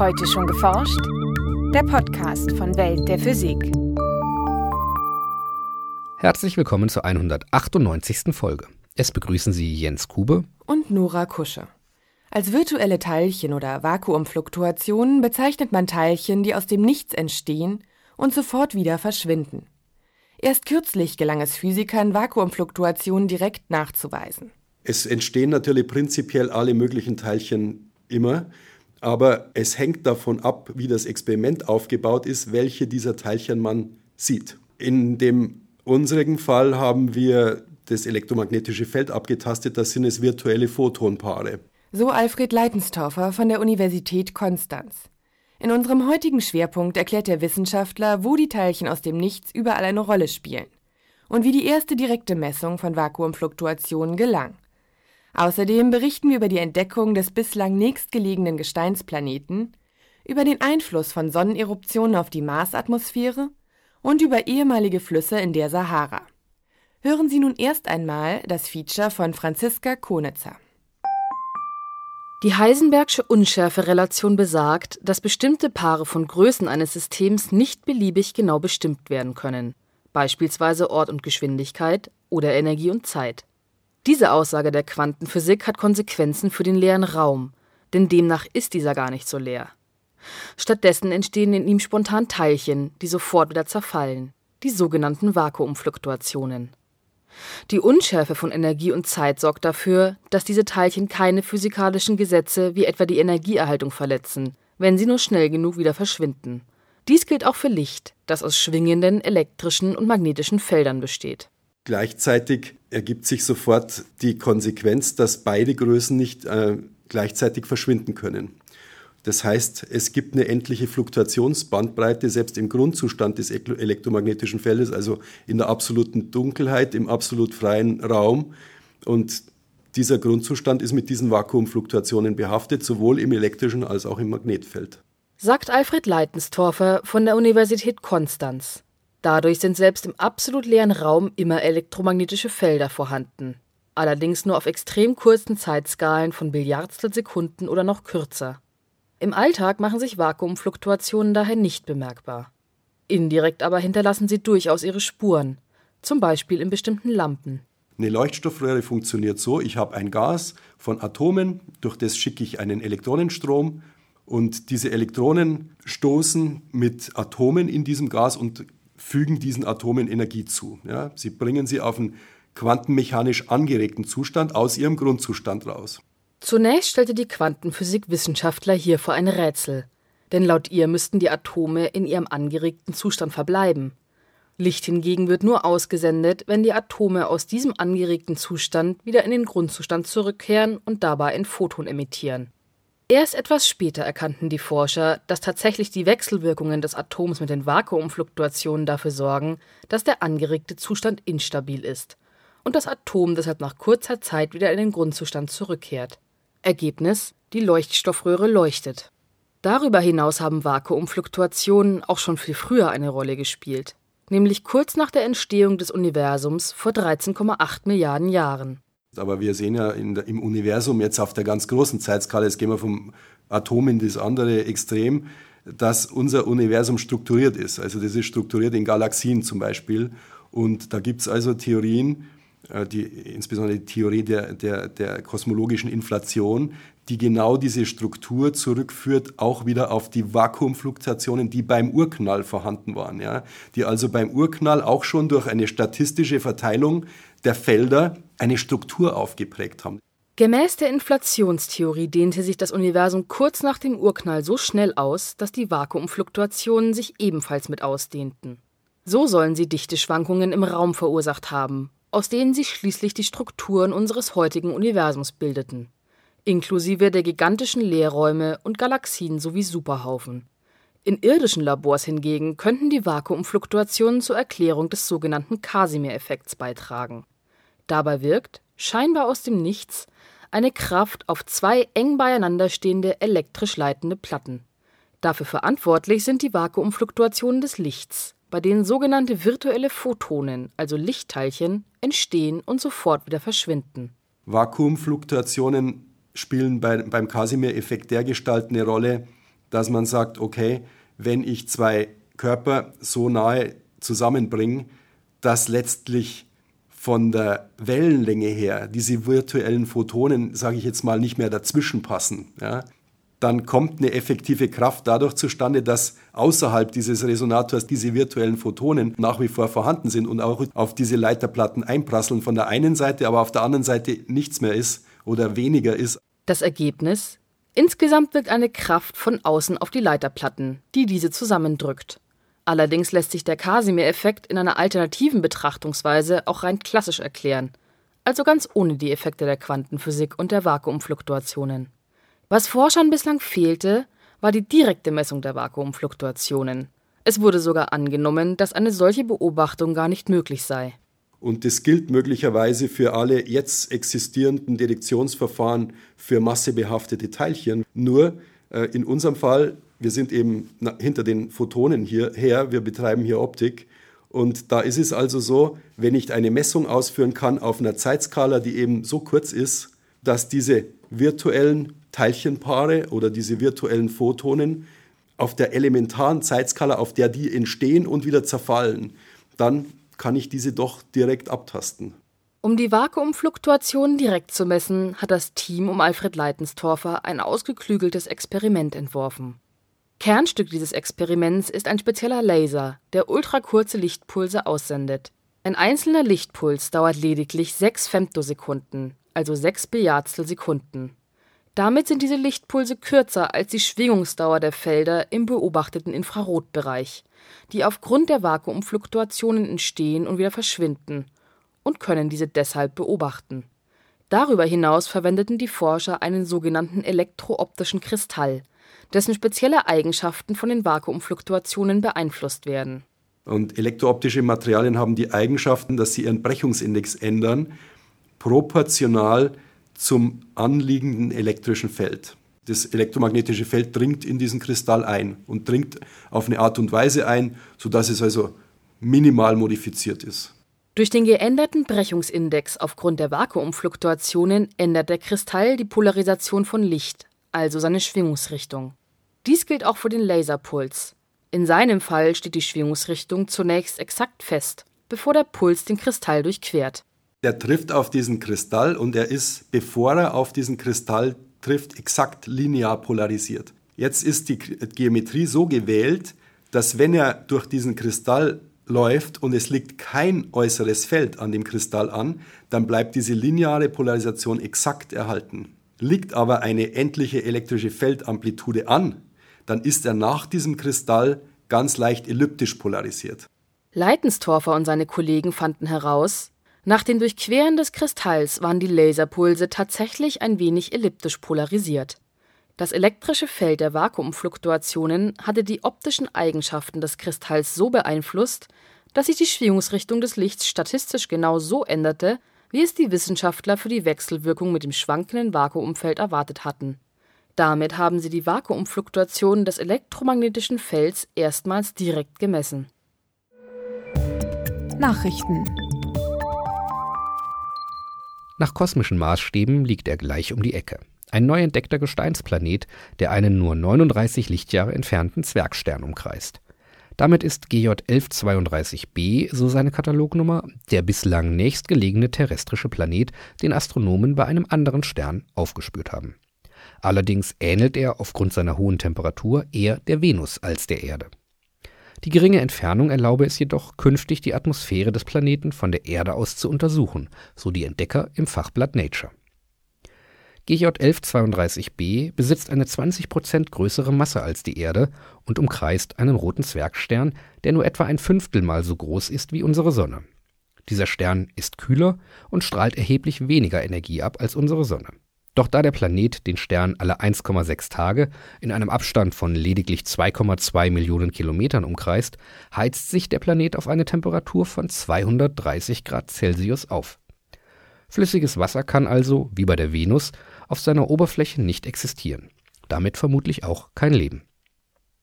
Heute schon geforscht? Der Podcast von Welt der Physik. Herzlich willkommen zur 198. Folge. Es begrüßen Sie Jens Kube und Nora Kusche. Als virtuelle Teilchen oder Vakuumfluktuationen bezeichnet man Teilchen, die aus dem Nichts entstehen und sofort wieder verschwinden. Erst kürzlich gelang es Physikern, Vakuumfluktuationen direkt nachzuweisen. Es entstehen natürlich prinzipiell alle möglichen Teilchen immer, aber es hängt davon ab, wie das Experiment aufgebaut ist, welche dieser Teilchen man sieht. In dem unseren Fall haben wir das elektromagnetische Feld abgetastet, das sind es virtuelle Photonpaare. So Alfred Leitenstorfer von der Universität Konstanz. In unserem heutigen Schwerpunkt erklärt der Wissenschaftler, wo die Teilchen aus dem Nichts überall eine Rolle spielen und wie die erste direkte Messung von Vakuumfluktuationen gelang. Außerdem berichten wir über die Entdeckung des bislang nächstgelegenen Gesteinsplaneten, über den Einfluss von Sonneneruptionen auf die Marsatmosphäre und über ehemalige Flüsse in der Sahara. Hören Sie nun erst einmal das Feature von Franziska Konitzer. Die Heisenbergsche Unschärferelation besagt, dass bestimmte Paare von Größen eines Systems nicht beliebig genau bestimmt werden können, beispielsweise Ort und Geschwindigkeit oder Energie und Zeit. Diese Aussage der Quantenphysik hat Konsequenzen für den leeren Raum, denn demnach ist dieser gar nicht so leer. Stattdessen entstehen in ihm spontan Teilchen, die sofort wieder zerfallen, die sogenannten Vakuumfluktuationen. Die Unschärfe von Energie und Zeit sorgt dafür, dass diese Teilchen keine physikalischen Gesetze wie etwa die Energieerhaltung verletzen, wenn sie nur schnell genug wieder verschwinden. Dies gilt auch für Licht, das aus schwingenden elektrischen und magnetischen Feldern besteht. Gleichzeitig ergibt sich sofort die Konsequenz, dass beide Größen nicht äh, gleichzeitig verschwinden können. Das heißt, es gibt eine endliche Fluktuationsbandbreite, selbst im Grundzustand des elektromagnetischen Feldes, also in der absoluten Dunkelheit, im absolut freien Raum. Und dieser Grundzustand ist mit diesen Vakuumfluktuationen behaftet, sowohl im elektrischen als auch im Magnetfeld. Sagt Alfred Leitenstorfer von der Universität Konstanz. Dadurch sind selbst im absolut leeren Raum immer elektromagnetische Felder vorhanden, allerdings nur auf extrem kurzen Zeitskalen von Billiardstel oder noch kürzer. Im Alltag machen sich Vakuumfluktuationen daher nicht bemerkbar. Indirekt aber hinterlassen sie durchaus ihre Spuren, zum Beispiel in bestimmten Lampen. Eine Leuchtstoffröhre funktioniert so, ich habe ein Gas von Atomen, durch das schicke ich einen Elektronenstrom und diese Elektronen stoßen mit Atomen in diesem Gas und fügen diesen Atomen Energie zu. Ja? Sie bringen sie auf einen quantenmechanisch angeregten Zustand aus ihrem Grundzustand raus. Zunächst stellte die Quantenphysik Wissenschaftler hier vor ein Rätsel, denn laut ihr müssten die Atome in ihrem angeregten Zustand verbleiben. Licht hingegen wird nur ausgesendet, wenn die Atome aus diesem angeregten Zustand wieder in den Grundzustand zurückkehren und dabei ein Photon emittieren. Erst etwas später erkannten die Forscher, dass tatsächlich die Wechselwirkungen des Atoms mit den Vakuumfluktuationen dafür sorgen, dass der angeregte Zustand instabil ist und das Atom deshalb nach kurzer Zeit wieder in den Grundzustand zurückkehrt. Ergebnis: Die Leuchtstoffröhre leuchtet. Darüber hinaus haben Vakuumfluktuationen auch schon viel früher eine Rolle gespielt, nämlich kurz nach der Entstehung des Universums vor 13,8 Milliarden Jahren. Aber wir sehen ja der, im Universum jetzt auf der ganz großen Zeitskala, jetzt gehen wir vom Atom in das andere Extrem, dass unser Universum strukturiert ist. Also das ist strukturiert in Galaxien zum Beispiel. Und da gibt es also Theorien, äh, die, insbesondere die Theorie der, der, der kosmologischen Inflation, die genau diese Struktur zurückführt, auch wieder auf die Vakuumfluktuationen, die beim Urknall vorhanden waren. Ja? Die also beim Urknall auch schon durch eine statistische Verteilung der Felder eine Struktur aufgeprägt haben. Gemäß der Inflationstheorie dehnte sich das Universum kurz nach dem Urknall so schnell aus, dass die Vakuumfluktuationen sich ebenfalls mit ausdehnten. So sollen sie Dichteschwankungen im Raum verursacht haben, aus denen sich schließlich die Strukturen unseres heutigen Universums bildeten, inklusive der gigantischen Leerräume und Galaxien sowie Superhaufen. In irdischen Labors hingegen könnten die Vakuumfluktuationen zur Erklärung des sogenannten Casimir-Effekts beitragen Dabei wirkt, scheinbar aus dem Nichts, eine Kraft auf zwei eng beieinander stehende elektrisch leitende Platten. Dafür verantwortlich sind die Vakuumfluktuationen des Lichts, bei denen sogenannte virtuelle Photonen, also Lichtteilchen, entstehen und sofort wieder verschwinden. Vakuumfluktuationen spielen bei, beim Casimir-Effekt dergestalt eine Rolle, dass man sagt, okay, wenn ich zwei Körper so nahe zusammenbringe, dass letztlich von der Wellenlänge her diese virtuellen Photonen, sage ich jetzt mal, nicht mehr dazwischen passen, ja, dann kommt eine effektive Kraft dadurch zustande, dass außerhalb dieses Resonators diese virtuellen Photonen nach wie vor vorhanden sind und auch auf diese Leiterplatten einprasseln von der einen Seite, aber auf der anderen Seite nichts mehr ist oder weniger ist. Das Ergebnis? Insgesamt wirkt eine Kraft von außen auf die Leiterplatten, die diese zusammendrückt. Allerdings lässt sich der Casimir-Effekt in einer alternativen Betrachtungsweise auch rein klassisch erklären, also ganz ohne die Effekte der Quantenphysik und der Vakuumfluktuationen. Was Forschern bislang fehlte, war die direkte Messung der Vakuumfluktuationen. Es wurde sogar angenommen, dass eine solche Beobachtung gar nicht möglich sei. Und das gilt möglicherweise für alle jetzt existierenden Detektionsverfahren für massebehaftete Teilchen. Nur äh, in unserem Fall, wir sind eben hinter den Photonen hierher, wir betreiben hier Optik. Und da ist es also so, wenn ich eine Messung ausführen kann auf einer Zeitskala, die eben so kurz ist, dass diese virtuellen Teilchenpaare oder diese virtuellen Photonen auf der elementaren Zeitskala, auf der die entstehen und wieder zerfallen, dann kann ich diese doch direkt abtasten. Um die Vakuumfluktuationen direkt zu messen, hat das Team um Alfred Leitenstorfer ein ausgeklügeltes Experiment entworfen. Kernstück dieses Experiments ist ein spezieller Laser, der ultrakurze Lichtpulse aussendet. Ein einzelner Lichtpuls dauert lediglich 6 Femtosekunden, also 6 Billiardstel Sekunden. Damit sind diese Lichtpulse kürzer als die Schwingungsdauer der Felder im beobachteten Infrarotbereich, die aufgrund der Vakuumfluktuationen entstehen und wieder verschwinden, und können diese deshalb beobachten. Darüber hinaus verwendeten die Forscher einen sogenannten elektrooptischen Kristall, dessen spezielle Eigenschaften von den Vakuumfluktuationen beeinflusst werden. Und elektrooptische Materialien haben die Eigenschaften, dass sie ihren Brechungsindex ändern, proportional zum anliegenden elektrischen Feld. Das elektromagnetische Feld dringt in diesen Kristall ein und dringt auf eine Art und Weise ein, sodass es also minimal modifiziert ist. Durch den geänderten Brechungsindex aufgrund der Vakuumfluktuationen ändert der Kristall die Polarisation von Licht, also seine Schwingungsrichtung. Dies gilt auch für den Laserpuls. In seinem Fall steht die Schwingungsrichtung zunächst exakt fest, bevor der Puls den Kristall durchquert der trifft auf diesen Kristall und er ist, bevor er auf diesen Kristall trifft, exakt linear polarisiert. Jetzt ist die Geometrie so gewählt, dass wenn er durch diesen Kristall läuft und es liegt kein äußeres Feld an dem Kristall an, dann bleibt diese lineare Polarisation exakt erhalten. Liegt aber eine endliche elektrische Feldamplitude an, dann ist er nach diesem Kristall ganz leicht elliptisch polarisiert. Leitenstorfer und seine Kollegen fanden heraus, nach dem Durchqueren des Kristalls waren die Laserpulse tatsächlich ein wenig elliptisch polarisiert. Das elektrische Feld der Vakuumfluktuationen hatte die optischen Eigenschaften des Kristalls so beeinflusst, dass sich die Schwingungsrichtung des Lichts statistisch genau so änderte, wie es die Wissenschaftler für die Wechselwirkung mit dem schwankenden Vakuumfeld erwartet hatten. Damit haben sie die Vakuumfluktuationen des elektromagnetischen Felds erstmals direkt gemessen. Nachrichten nach kosmischen Maßstäben liegt er gleich um die Ecke. Ein neu entdeckter Gesteinsplanet, der einen nur 39 Lichtjahre entfernten Zwergstern umkreist. Damit ist GJ 1132b, so seine Katalognummer, der bislang nächstgelegene terrestrische Planet, den Astronomen bei einem anderen Stern aufgespürt haben. Allerdings ähnelt er aufgrund seiner hohen Temperatur eher der Venus als der Erde. Die geringe Entfernung erlaube es jedoch, künftig die Atmosphäre des Planeten von der Erde aus zu untersuchen, so die Entdecker im Fachblatt Nature. GJ 1132b besitzt eine 20 Prozent größere Masse als die Erde und umkreist einen roten Zwergstern, der nur etwa ein Fünftelmal so groß ist wie unsere Sonne. Dieser Stern ist kühler und strahlt erheblich weniger Energie ab als unsere Sonne doch da der Planet den Stern alle 1,6 Tage in einem Abstand von lediglich 2,2 Millionen Kilometern umkreist, heizt sich der Planet auf eine Temperatur von 230 Grad Celsius auf. Flüssiges Wasser kann also, wie bei der Venus, auf seiner Oberfläche nicht existieren. Damit vermutlich auch kein Leben.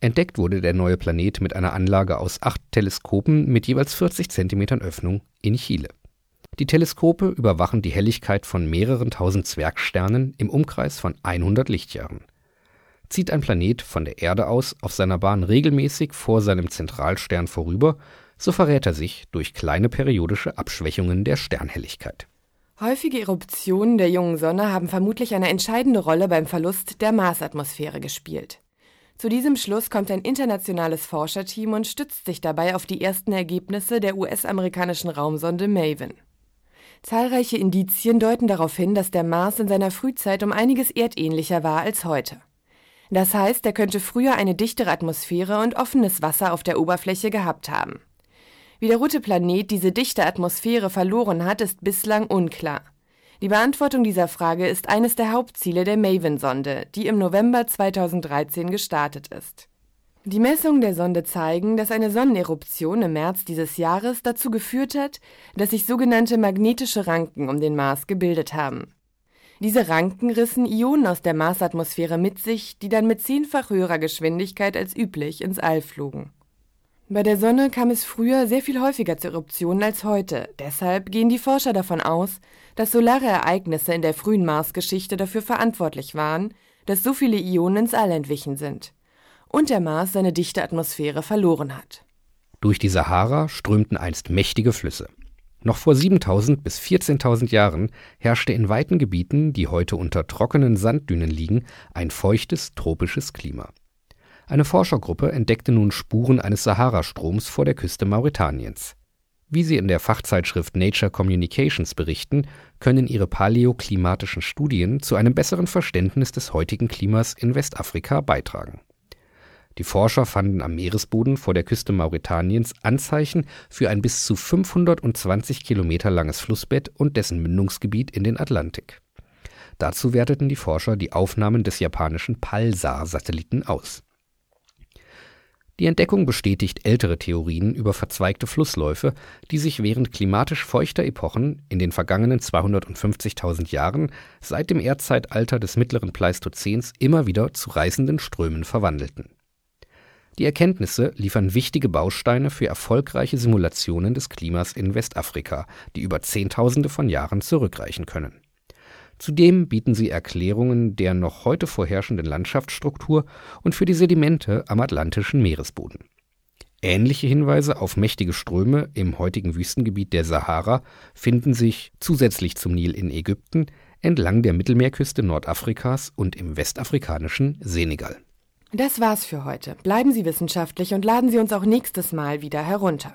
Entdeckt wurde der neue Planet mit einer Anlage aus acht Teleskopen mit jeweils 40 Zentimetern Öffnung in Chile die Teleskope überwachen die Helligkeit von mehreren tausend Zwergsternen im Umkreis von 100 Lichtjahren. Zieht ein Planet von der Erde aus auf seiner Bahn regelmäßig vor seinem Zentralstern vorüber, so verrät er sich durch kleine periodische Abschwächungen der Sternhelligkeit. Häufige Eruptionen der jungen Sonne haben vermutlich eine entscheidende Rolle beim Verlust der Marsatmosphäre gespielt. Zu diesem Schluss kommt ein internationales Forscherteam und stützt sich dabei auf die ersten Ergebnisse der US-amerikanischen Raumsonde Maven. Zahlreiche Indizien deuten darauf hin, dass der Mars in seiner Frühzeit um einiges erdähnlicher war als heute. Das heißt, er könnte früher eine dichtere Atmosphäre und offenes Wasser auf der Oberfläche gehabt haben. Wie der rote Planet diese dichte Atmosphäre verloren hat, ist bislang unklar. Die Beantwortung dieser Frage ist eines der Hauptziele der Maven-Sonde, die im November 2013 gestartet ist. Die Messungen der Sonde zeigen, dass eine Sonneneruption im März dieses Jahres dazu geführt hat, dass sich sogenannte magnetische Ranken um den Mars gebildet haben. Diese Ranken rissen Ionen aus der Marsatmosphäre mit sich, die dann mit zehnfach höherer Geschwindigkeit als üblich ins All flogen. Bei der Sonne kam es früher sehr viel häufiger zu Eruptionen als heute. Deshalb gehen die Forscher davon aus, dass solare Ereignisse in der frühen Marsgeschichte dafür verantwortlich waren, dass so viele Ionen ins All entwichen sind und der Mars seine dichte Atmosphäre verloren hat. Durch die Sahara strömten einst mächtige Flüsse. Noch vor 7000 bis 14.000 Jahren herrschte in weiten Gebieten, die heute unter trockenen Sanddünen liegen, ein feuchtes tropisches Klima. Eine Forschergruppe entdeckte nun Spuren eines Saharastroms vor der Küste Mauretaniens. Wie sie in der Fachzeitschrift Nature Communications berichten, können ihre paläoklimatischen Studien zu einem besseren Verständnis des heutigen Klimas in Westafrika beitragen. Die Forscher fanden am Meeresboden vor der Küste Mauretaniens Anzeichen für ein bis zu 520 Kilometer langes Flussbett und dessen Mündungsgebiet in den Atlantik. Dazu werteten die Forscher die Aufnahmen des japanischen PALSAR-Satelliten aus. Die Entdeckung bestätigt ältere Theorien über verzweigte Flussläufe, die sich während klimatisch feuchter Epochen in den vergangenen 250.000 Jahren seit dem Erdzeitalter des mittleren Pleistozäns immer wieder zu reißenden Strömen verwandelten. Die Erkenntnisse liefern wichtige Bausteine für erfolgreiche Simulationen des Klimas in Westafrika, die über Zehntausende von Jahren zurückreichen können Zudem bieten sie Erklärungen der noch heute vorherrschenden Landschaftsstruktur und für die Sedimente am Atlantischen Meeresboden. Ähnliche Hinweise auf mächtige Ströme im heutigen Wüstengebiet der Sahara finden sich zusätzlich zum Nil in Ägypten entlang der Mittelmeerküste Nordafrikas und im westafrikanischen Senegal. Das war's für heute. Bleiben Sie wissenschaftlich und laden Sie uns auch nächstes Mal wieder herunter.